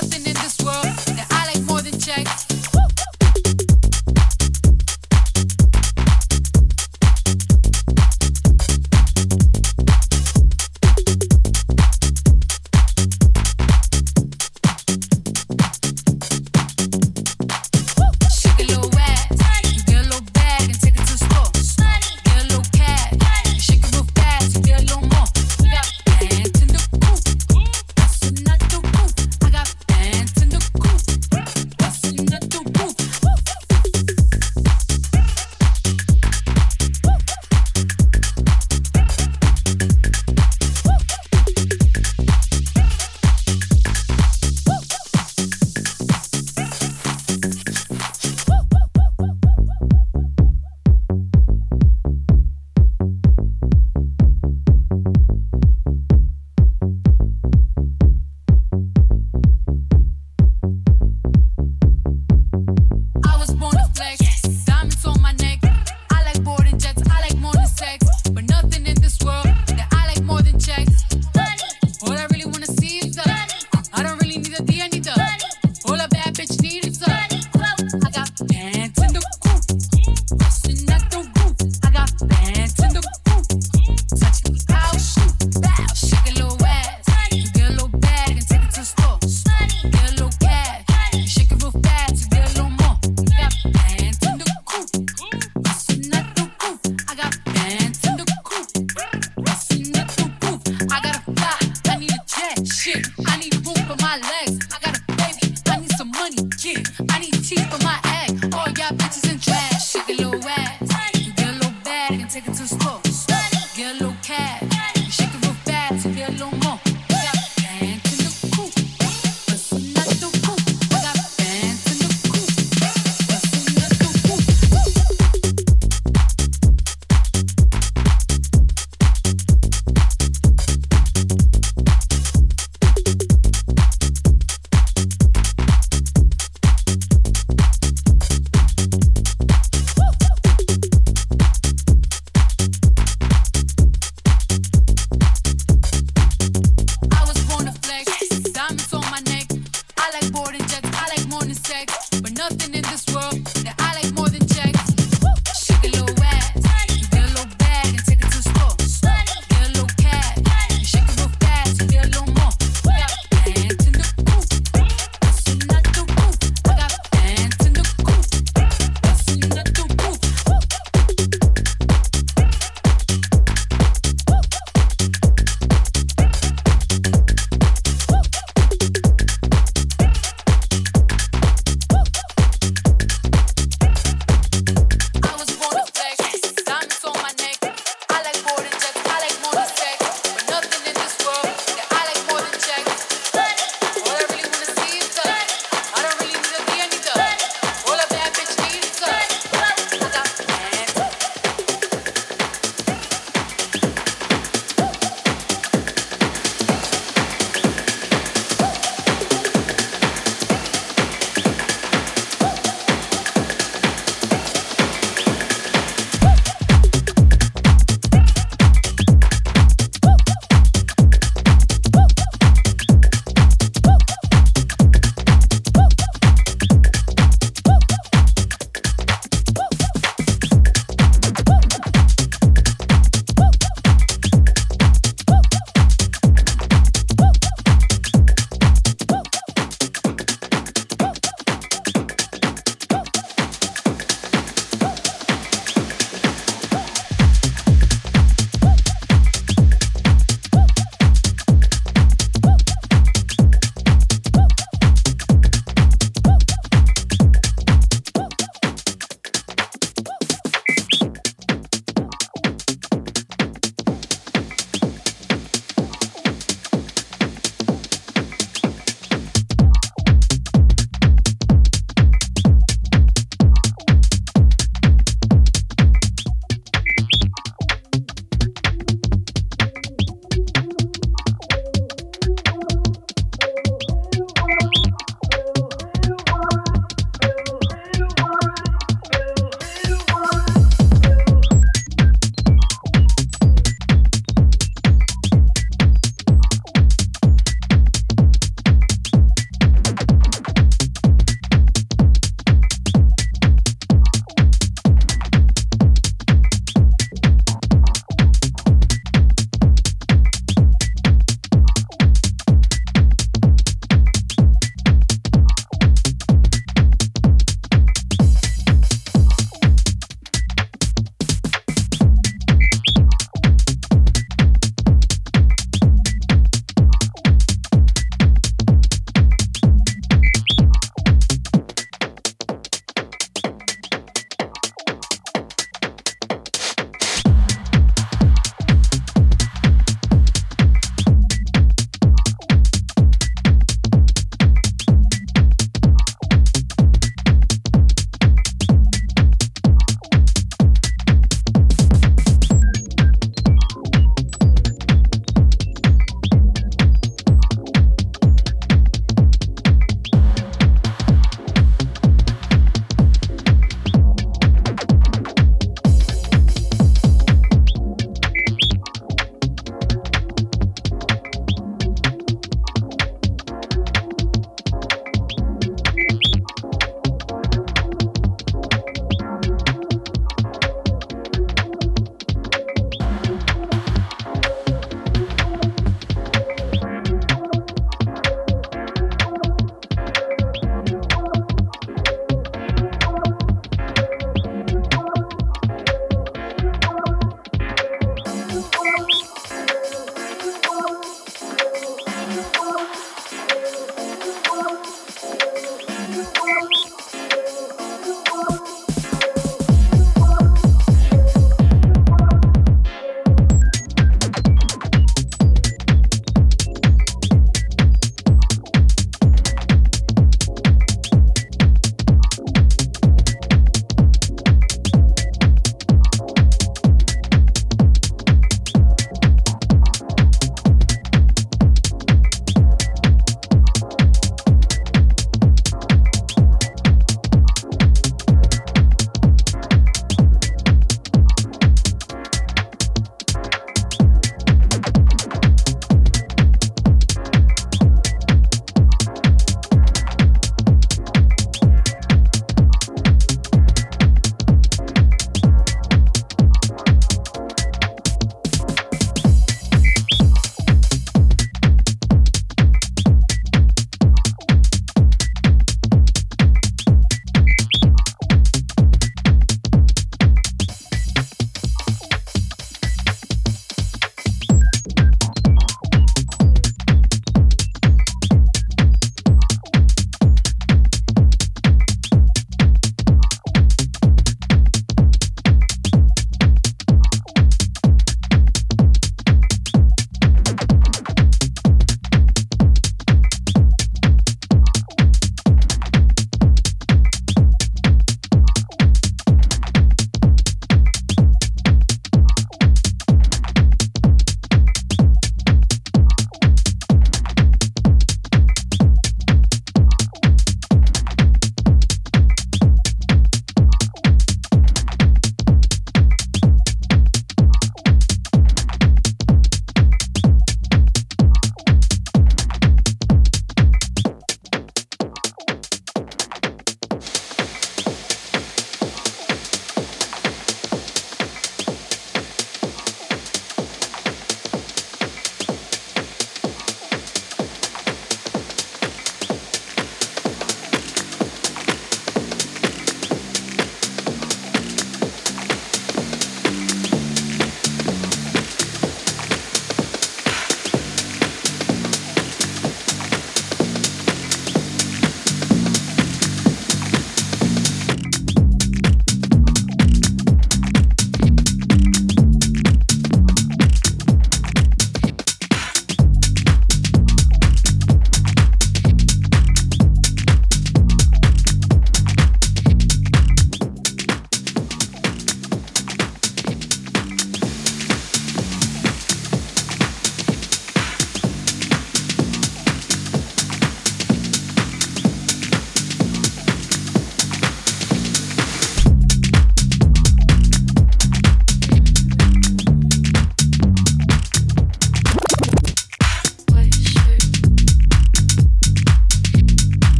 nothing take it too slow.